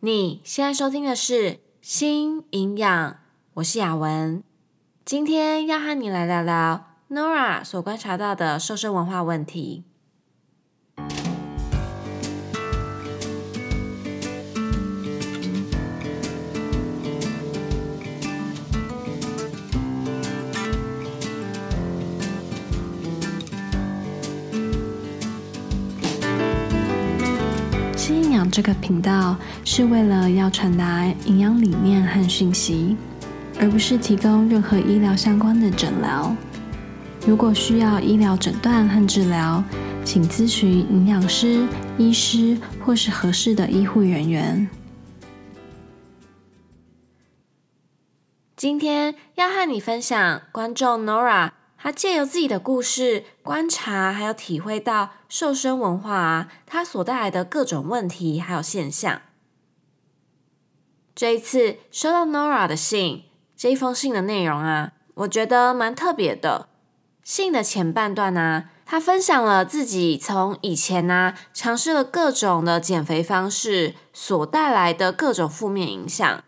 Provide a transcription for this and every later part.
你现在收听的是《新营养》，我是雅文，今天要和你来聊聊 Nora 所观察到的瘦身文化问题。这个频道是为了要传达营养理念和讯息，而不是提供任何医疗相关的诊疗。如果需要医疗诊断和治疗，请咨询营养师、医师或是合适的医护人员。今天要和你分享观众 Nora。他借由自己的故事观察，还有体会到瘦身文化啊，它所带来的各种问题还有现象。这一次收到 Nora 的信，这一封信的内容啊，我觉得蛮特别的。信的前半段呢、啊，他分享了自己从以前呢、啊、尝试了各种的减肥方式所带来的各种负面影响。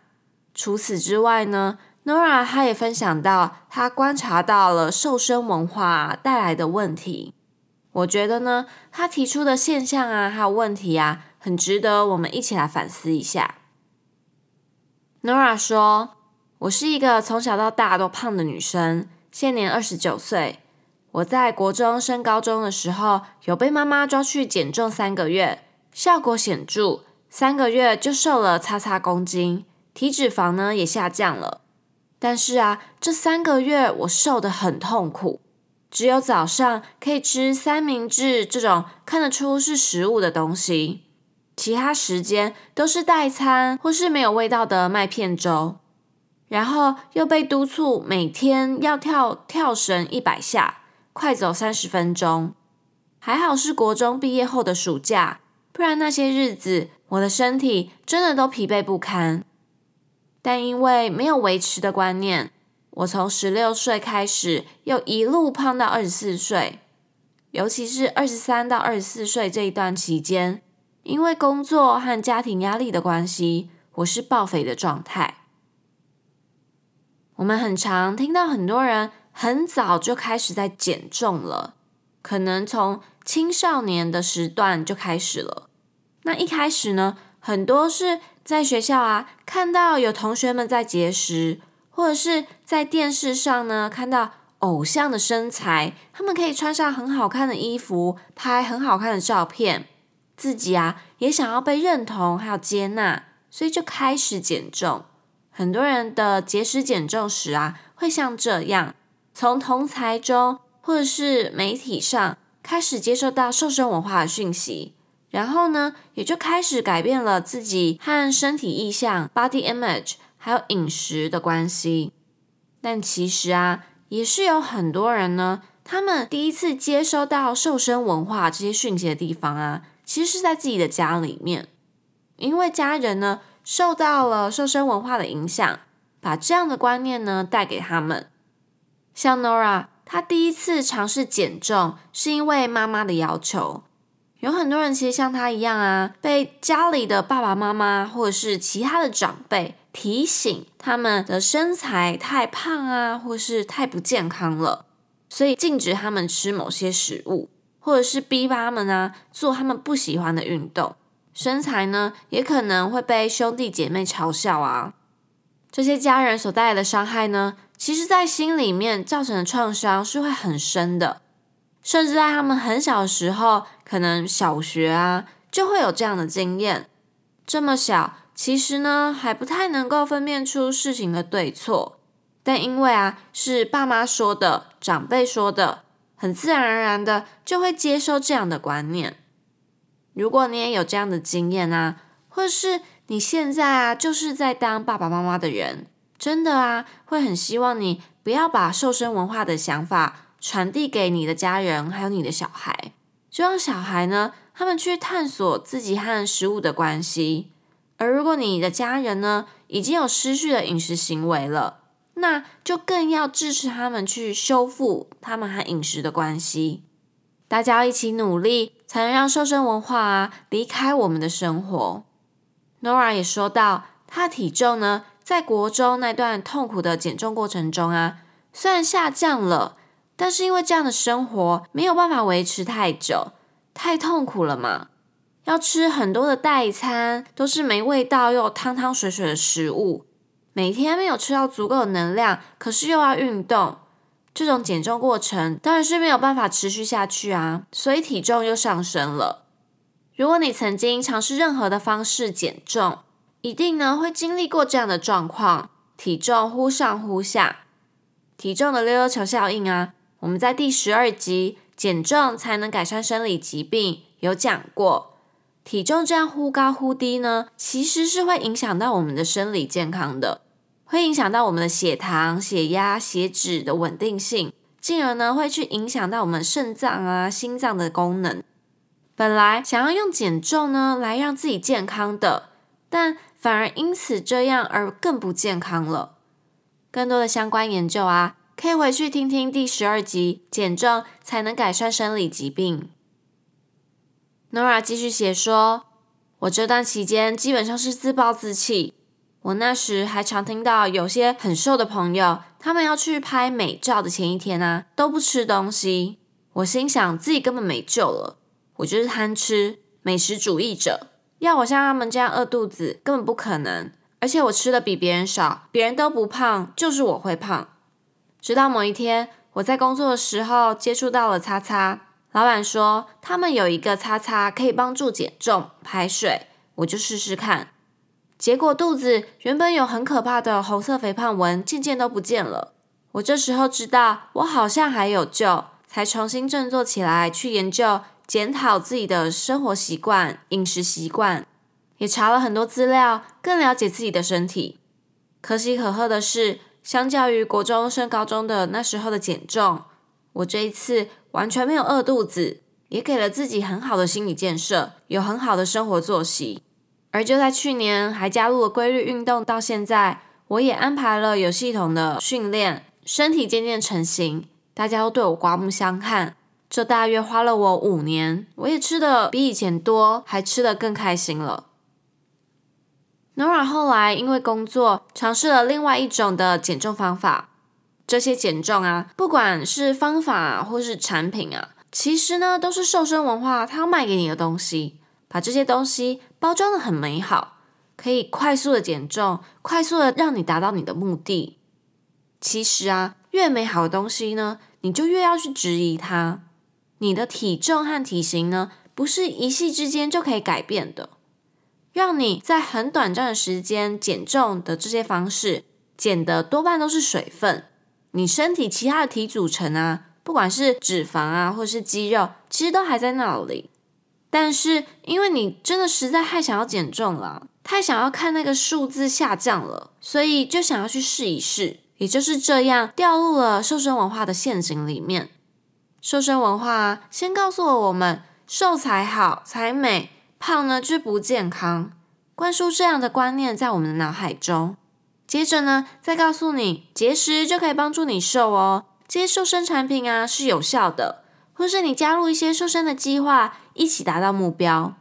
除此之外呢，Nora 她也分享到，她观察到了瘦身文化带来的问题。我觉得呢，她提出的现象啊，还有问题啊，很值得我们一起来反思一下。Nora 说：“我是一个从小到大都胖的女生，现年二十九岁。我在国中升高中的时候，有被妈妈抓去减重三个月，效果显著，三个月就瘦了叉叉公斤，体脂肪呢也下降了。”但是啊，这三个月我瘦得很痛苦，只有早上可以吃三明治这种看得出是食物的东西，其他时间都是代餐或是没有味道的麦片粥。然后又被督促每天要跳跳绳一百下，快走三十分钟。还好是国中毕业后的暑假，不然那些日子我的身体真的都疲惫不堪。但因为没有维持的观念，我从十六岁开始，又一路胖到二十四岁。尤其是二十三到二十四岁这一段期间，因为工作和家庭压力的关系，我是暴肥的状态。我们很常听到很多人很早就开始在减重了，可能从青少年的时段就开始了。那一开始呢，很多是。在学校啊，看到有同学们在节食，或者是在电视上呢，看到偶像的身材，他们可以穿上很好看的衣服，拍很好看的照片，自己啊也想要被认同还有接纳，所以就开始减重。很多人的节食减重时啊，会像这样，从同侪中或者是媒体上开始接受到瘦身文化的讯息。然后呢，也就开始改变了自己和身体意象 （body image） 还有饮食的关系。但其实啊，也是有很多人呢，他们第一次接收到瘦身文化这些讯息的地方啊，其实是在自己的家里面，因为家人呢受到了瘦身文化的影响，把这样的观念呢带给他们。像 Nora，她第一次尝试减重是因为妈妈的要求。有很多人其实像他一样啊，被家里的爸爸妈妈或者是其他的长辈提醒他们的身材太胖啊，或是太不健康了，所以禁止他们吃某些食物，或者是逼他们啊做他们不喜欢的运动。身材呢，也可能会被兄弟姐妹嘲笑啊。这些家人所带来的伤害呢，其实在心里面造成的创伤是会很深的。甚至在他们很小的时候，可能小学啊，就会有这样的经验。这么小，其实呢还不太能够分辨出事情的对错，但因为啊是爸妈说的、长辈说的，很自然而然的就会接受这样的观念。如果你也有这样的经验啊，或是你现在啊就是在当爸爸妈妈的人，真的啊会很希望你不要把瘦身文化的想法。传递给你的家人，还有你的小孩，就让小孩呢，他们去探索自己和食物的关系。而如果你的家人呢，已经有失序的饮食行为了，那就更要支持他们去修复他们和饮食的关系。大家要一起努力，才能让瘦身文化啊离开我们的生活。Nora 也说到，她的体重呢，在国中那段痛苦的减重过程中啊，虽然下降了，但是因为这样的生活没有办法维持太久，太痛苦了嘛。要吃很多的代餐，都是没味道又汤汤水水的食物，每天没有吃到足够的能量，可是又要运动，这种减重过程当然是没有办法持续下去啊，所以体重又上升了。如果你曾经尝试任何的方式减重，一定呢会经历过这样的状况：体重忽上忽下。体重的溜溜球效应啊，我们在第十二集《减重才能改善生理疾病》有讲过。体重这样忽高忽低呢，其实是会影响到我们的生理健康的，会影响到我们的血糖、血压、血脂的稳定性，进而呢会去影响到我们肾脏啊、心脏的功能。本来想要用减重呢来让自己健康的，但反而因此这样而更不健康了。更多的相关研究啊，可以回去听听第十二集《减重才能改善生理疾病》。Nora 继续写说：“我这段期间基本上是自暴自弃。我那时还常听到有些很瘦的朋友，他们要去拍美照的前一天啊，都不吃东西。我心想自己根本没救了。”我就是贪吃美食主义者，要我像他们这样饿肚子根本不可能。而且我吃的比别人少，别人都不胖，就是我会胖。直到某一天，我在工作的时候接触到了擦擦，老板说他们有一个擦擦可以帮助减重排水，我就试试看。结果肚子原本有很可怕的红色肥胖纹，渐渐都不见了。我这时候知道我好像还有救，才重新振作起来去研究。检讨自己的生活习惯、饮食习惯，也查了很多资料，更了解自己的身体。可喜可贺的是，相较于国中升高中的那时候的减重，我这一次完全没有饿肚子，也给了自己很好的心理建设，有很好的生活作息。而就在去年，还加入了规律运动，到现在，我也安排了有系统的训练，身体渐渐成型，大家都对我刮目相看。这大约花了我五年，我也吃的比以前多，还吃的更开心了。Nora 后来因为工作，尝试了另外一种的减重方法。这些减重啊，不管是方法啊，或是产品啊，其实呢都是瘦身文化它要卖给你的东西，把这些东西包装的很美好，可以快速的减重，快速的让你达到你的目的。其实啊，越美好的东西呢，你就越要去质疑它。你的体重和体型呢，不是一夕之间就可以改变的。让你在很短暂的时间减重的这些方式，减的多半都是水分。你身体其他的体组成啊，不管是脂肪啊，或是肌肉，其实都还在那里。但是因为你真的实在太想要减重了，太想要看那个数字下降了，所以就想要去试一试。也就是这样，掉入了瘦身文化的陷阱里面。瘦身文化先告诉了我们，瘦才好才美，胖呢就是不健康，灌输这样的观念在我们的脑海中。接着呢，再告诉你节食就可以帮助你瘦哦，这些瘦身产品啊是有效的，或是你加入一些瘦身的计划，一起达到目标。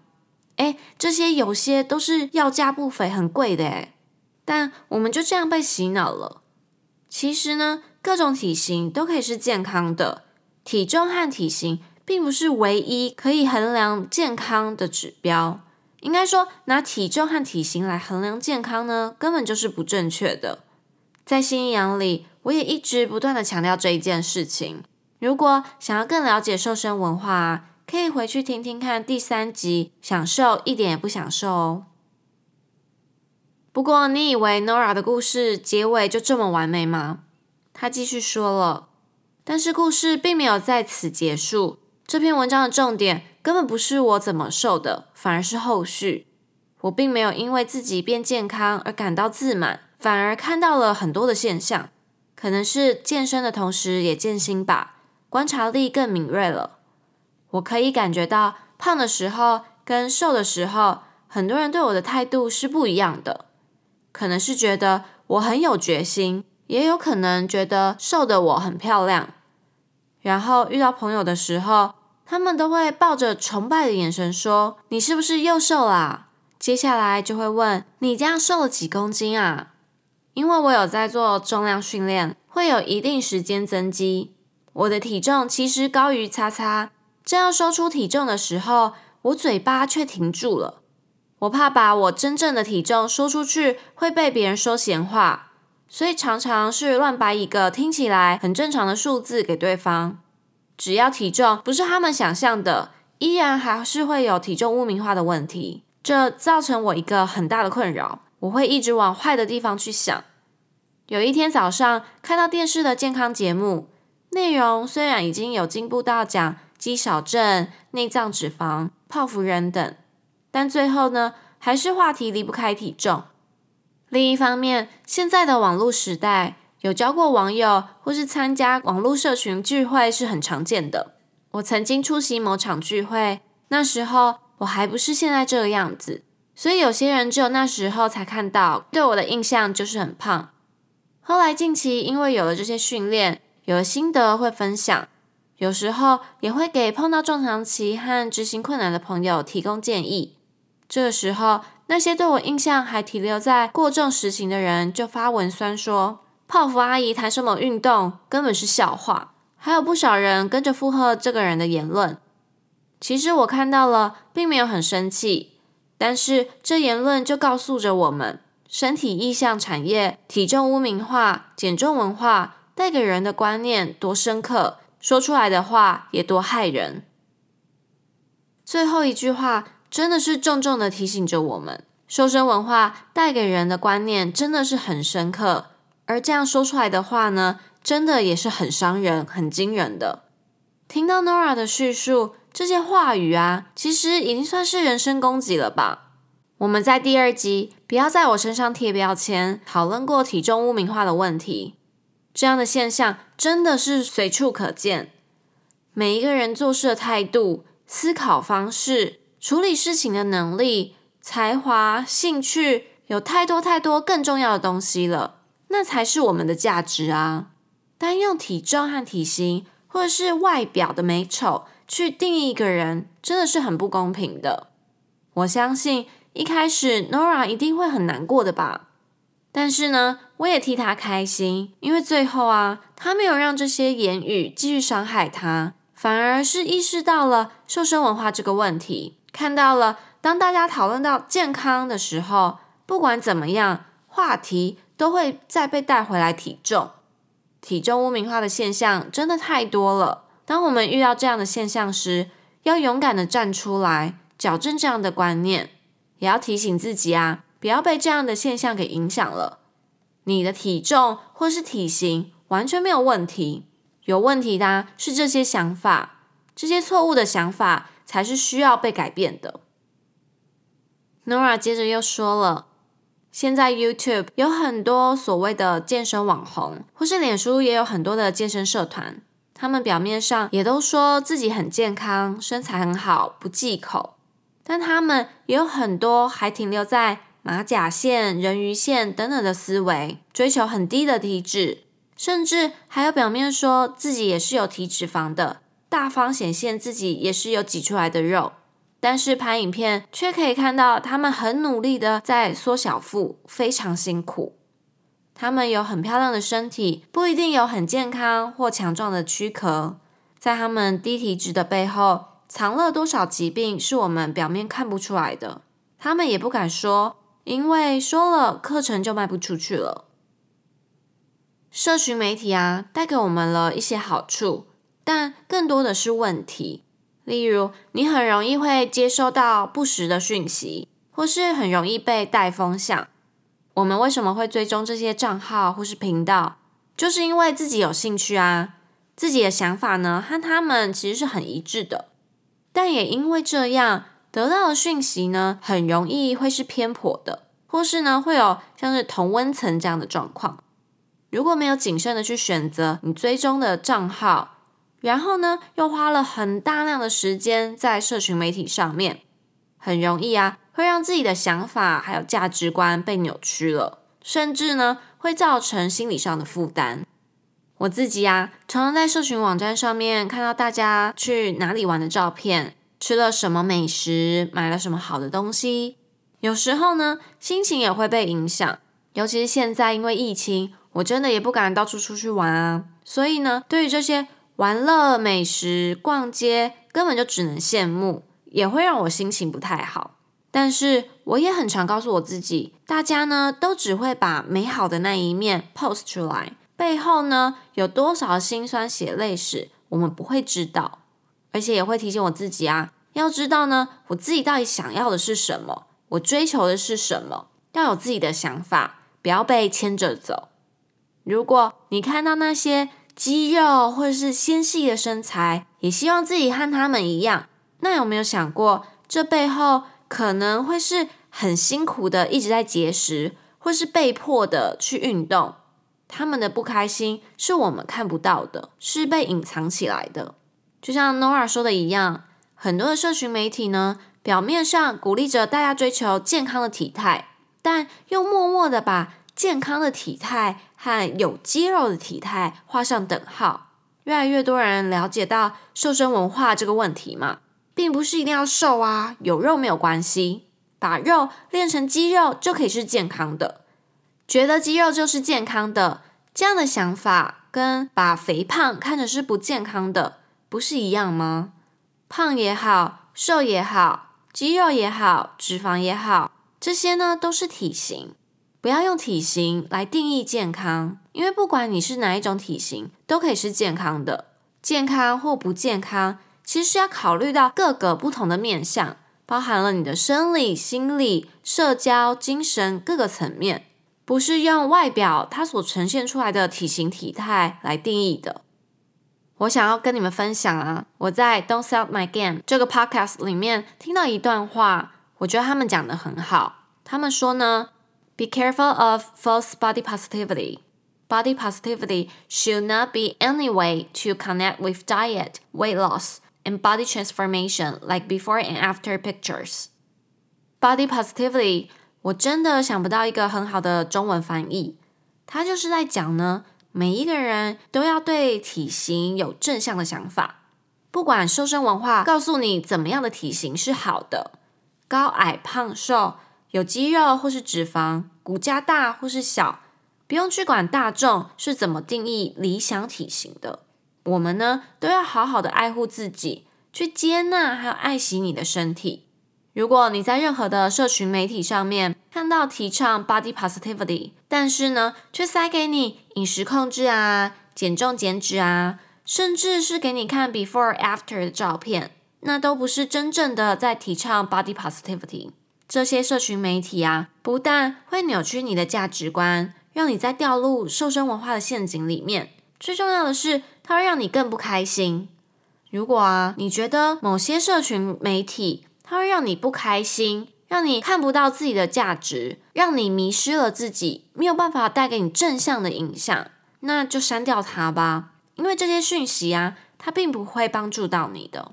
诶，这些有些都是要价不菲，很贵的诶，但我们就这样被洗脑了。其实呢，各种体型都可以是健康的。体重和体型并不是唯一可以衡量健康的指标，应该说拿体重和体型来衡量健康呢，根本就是不正确的。在新营养里，我也一直不断的强调这一件事情。如果想要更了解瘦身文化，可以回去听听看第三集，享受一点也不享受哦。不过，你以为 Nora 的故事结尾就这么完美吗？她继续说了。但是故事并没有在此结束。这篇文章的重点根本不是我怎么瘦的，反而是后续。我并没有因为自己变健康而感到自满，反而看到了很多的现象。可能是健身的同时也健心吧，观察力更敏锐了。我可以感觉到胖的时候跟瘦的时候，很多人对我的态度是不一样的。可能是觉得我很有决心，也有可能觉得瘦的我很漂亮。然后遇到朋友的时候，他们都会抱着崇拜的眼神说：“你是不是又瘦啦？接下来就会问你这样瘦了几公斤啊？因为我有在做重量训练，会有一定时间增肌。我的体重其实高于叉叉，正要说出体重的时候，我嘴巴却停住了。我怕把我真正的体重说出去，会被别人说闲话，所以常常是乱摆一个听起来很正常的数字给对方。只要体重不是他们想象的，依然还是会有体重污名化的问题。这造成我一个很大的困扰，我会一直往坏的地方去想。有一天早上看到电视的健康节目，内容虽然已经有进步到讲肌少症、内脏脂肪、泡芙人等，但最后呢，还是话题离不开体重。另一方面，现在的网络时代，有交过网友或是参加网络社群聚会是很常见的。我曾经出席某场聚会，那时候。我还不是现在这个样子，所以有些人只有那时候才看到，对我的印象就是很胖。后来近期因为有了这些训练，有了心得会分享，有时候也会给碰到撞墙期和执行困难的朋友提供建议。这个时候，那些对我印象还停留在过重实行的人就发文酸说：“泡芙阿姨谈什么运动，根本是笑话。”还有不少人跟着附和这个人的言论。其实我看到了，并没有很生气，但是这言论就告诉着我们，身体意象产业、体重污名化、减重文化带给人的观念多深刻，说出来的话也多害人。最后一句话真的是重重的提醒着我们，瘦身文化带给人的观念真的是很深刻，而这样说出来的话呢，真的也是很伤人、很惊人的。听到 Nora 的叙述。这些话语啊，其实已经算是人身攻击了吧？我们在第二集不要在我身上贴标签，讨论过体重污名化的问题。这样的现象真的是随处可见。每一个人做事的态度、思考方式、处理事情的能力、才华、兴趣，有太多太多更重要的东西了，那才是我们的价值啊！单用体重和体型，或者是外表的美丑，去定义一个人真的是很不公平的。我相信一开始 Nora 一定会很难过的吧。但是呢，我也替他开心，因为最后啊，他没有让这些言语继续伤害他，反而是意识到了瘦身文化这个问题，看到了当大家讨论到健康的时候，不管怎么样，话题都会再被带回来体重，体重污名化的现象真的太多了。当我们遇到这样的现象时，要勇敢的站出来，矫正这样的观念，也要提醒自己啊，不要被这样的现象给影响了。你的体重或是体型完全没有问题，有问题的，是这些想法，这些错误的想法才是需要被改变的。Nora 接着又说了，现在 YouTube 有很多所谓的健身网红，或是脸书也有很多的健身社团。他们表面上也都说自己很健康，身材很好，不忌口，但他们也有很多还停留在马甲线、人鱼线等等的思维，追求很低的体脂，甚至还有表面说自己也是有体脂肪的，大方显现自己也是有挤出来的肉，但是拍影片却可以看到他们很努力的在缩小腹，非常辛苦。他们有很漂亮的身体，不一定有很健康或强壮的躯壳。在他们低体脂的背后，藏了多少疾病是我们表面看不出来的。他们也不敢说，因为说了课程就卖不出去了。社群媒体啊，带给我们了一些好处，但更多的是问题。例如，你很容易会接收到不实的讯息，或是很容易被带风向。我们为什么会追踪这些账号或是频道？就是因为自己有兴趣啊，自己的想法呢和他们其实是很一致的，但也因为这样得到的讯息呢，很容易会是偏颇的，或是呢会有像是同温层这样的状况。如果没有谨慎的去选择你追踪的账号，然后呢又花了很大量的时间在社群媒体上面，很容易啊。会让自己的想法还有价值观被扭曲了，甚至呢会造成心理上的负担。我自己呀，常常在社群网站上面看到大家去哪里玩的照片，吃了什么美食，买了什么好的东西，有时候呢，心情也会被影响。尤其是现在，因为疫情，我真的也不敢到处出去玩啊。所以呢，对于这些玩乐、美食、逛街，根本就只能羡慕，也会让我心情不太好。但是我也很常告诉我自己，大家呢都只会把美好的那一面 post 出来，背后呢有多少辛酸血泪史，我们不会知道。而且也会提醒我自己啊，要知道呢，我自己到底想要的是什么，我追求的是什么，要有自己的想法，不要被牵着走。如果你看到那些肌肉或是纤细的身材，也希望自己和他们一样，那有没有想过，这背后？可能会是很辛苦的，一直在节食，或是被迫的去运动。他们的不开心是我们看不到的，是被隐藏起来的。就像 Nora 说的一样，很多的社群媒体呢，表面上鼓励着大家追求健康的体态，但又默默的把健康的体态和有肌肉的体态画上等号。越来越多人了解到瘦身文化这个问题嘛。并不是一定要瘦啊，有肉没有关系，把肉练成肌肉就可以是健康的。觉得肌肉就是健康的，这样的想法跟把肥胖看成是不健康的，不是一样吗？胖也好，瘦也好，肌肉也好，脂肪也好，这些呢都是体型。不要用体型来定义健康，因为不管你是哪一种体型，都可以是健康的。健康或不健康。其实要考虑到各个不同的面向，包含了你的生理、心理、社交、精神各个层面，不是用外表它所呈现出来的体型体态来定义的。我想要跟你们分享啊，我在 Don't Sell My Game 这个 podcast 里面听到一段话，我觉得他们讲得很好。他们说呢 ，Be careful of false body positivity. Body positivity should not be any way to connect with diet, weight loss. And body transformation, like before and after pictures. Body positivity，我真的想不到一个很好的中文翻译。它就是在讲呢，每一个人都要对体型有正向的想法。不管瘦身文化告诉你怎么样的体型是好的，高矮胖瘦， 有肌肉或是脂肪，骨架大或是小，不用去管大众是怎么定义理想体型的。我们呢，都要好好的爱护自己，去接纳还有爱惜你的身体。如果你在任何的社群媒体上面看到提倡 body positivity，但是呢，却塞给你饮食控制啊、减重减脂啊，甚至是给你看 before after 的照片，那都不是真正的在提倡 body positivity。这些社群媒体啊，不但会扭曲你的价值观，让你在掉入瘦身文化的陷阱里面。最重要的是，它会让你更不开心。如果啊，你觉得某些社群媒体它会让你不开心，让你看不到自己的价值，让你迷失了自己，没有办法带给你正向的影响，那就删掉它吧。因为这些讯息啊，它并不会帮助到你的。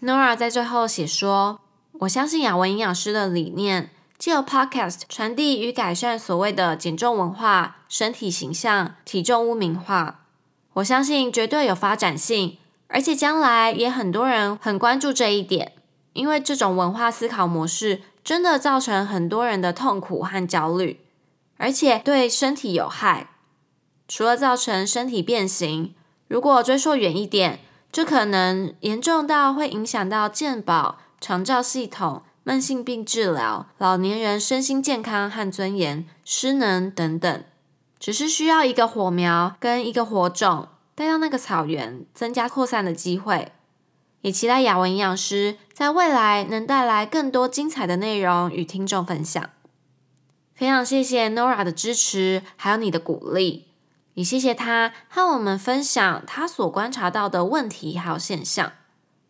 Nora 在最后写说：“我相信雅文营养师的理念。”借由 Podcast 传递与改善所谓的减重文化、身体形象、体重污名化，我相信绝对有发展性，而且将来也很多人很关注这一点，因为这种文化思考模式真的造成很多人的痛苦和焦虑，而且对身体有害。除了造成身体变形，如果追溯远一点，这可能严重到会影响到健保、长照系统。慢性病治疗、老年人身心健康和尊严、失能等等，只是需要一个火苗跟一个火种带到那个草原，增加扩散的机会。也期待雅文营养师在未来能带来更多精彩的内容与听众分享。非常谢谢 Nora 的支持，还有你的鼓励，也谢谢她和我们分享她所观察到的问题还有现象。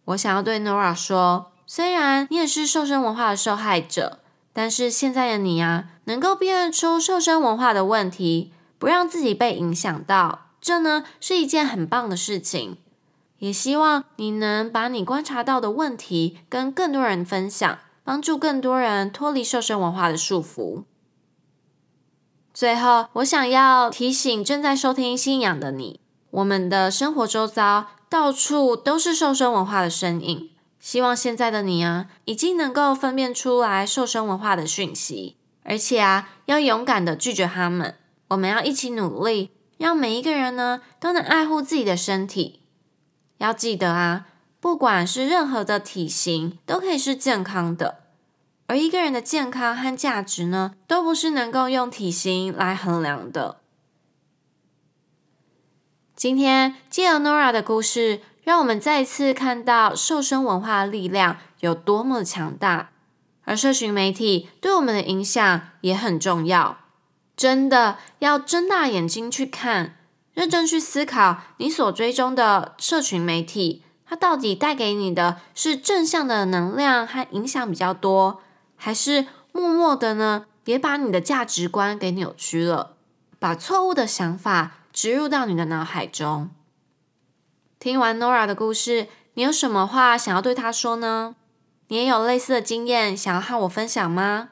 我想要对 Nora 说。虽然你也是瘦身文化的受害者，但是现在的你啊，能够辨认出瘦身文化的问题，不让自己被影响到，这呢是一件很棒的事情。也希望你能把你观察到的问题跟更多人分享，帮助更多人脱离瘦身文化的束缚。最后，我想要提醒正在收听信仰的你，我们的生活周遭到处都是瘦身文化的身影。希望现在的你啊，已经能够分辨出来瘦身文化的讯息，而且啊，要勇敢的拒绝他们。我们要一起努力，让每一个人呢都能爱护自己的身体。要记得啊，不管是任何的体型，都可以是健康的。而一个人的健康和价值呢，都不是能够用体型来衡量的。今天借由 Nora 的故事。让我们再一次看到瘦身文化的力量有多么强大，而社群媒体对我们的影响也很重要。真的要睁大眼睛去看，认真去思考，你所追踪的社群媒体，它到底带给你的是正向的能量和影响比较多，还是默默的呢，也把你的价值观给扭曲了，把错误的想法植入到你的脑海中。听完 Nora 的故事，你有什么话想要对她说呢？你也有类似的经验想要和我分享吗？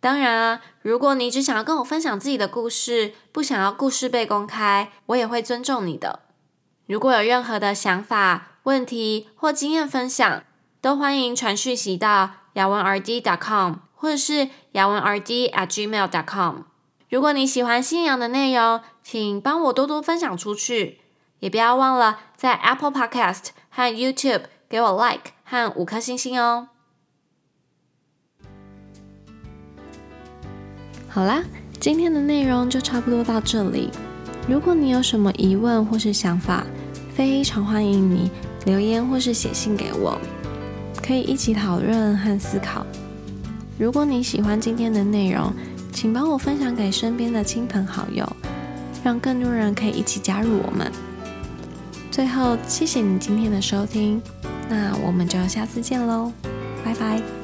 当然啊，如果你只想要跟我分享自己的故事，不想要故事被公开，我也会尊重你的。如果有任何的想法、问题或经验分享，都欢迎传讯息到雅文 RD. dot com 或者是雅文 RD at gmail. dot com。如果你喜欢信仰的内容，请帮我多多分享出去。也不要忘了在 Apple Podcast 和 YouTube 给我 Like 和五颗星星哦。好啦，今天的内容就差不多到这里。如果你有什么疑问或是想法，非常欢迎你留言或是写信给我，可以一起讨论和思考。如果你喜欢今天的内容，请帮我分享给身边的亲朋好友，让更多人可以一起加入我们。最后，谢谢你今天的收听，那我们就下次见喽，拜拜。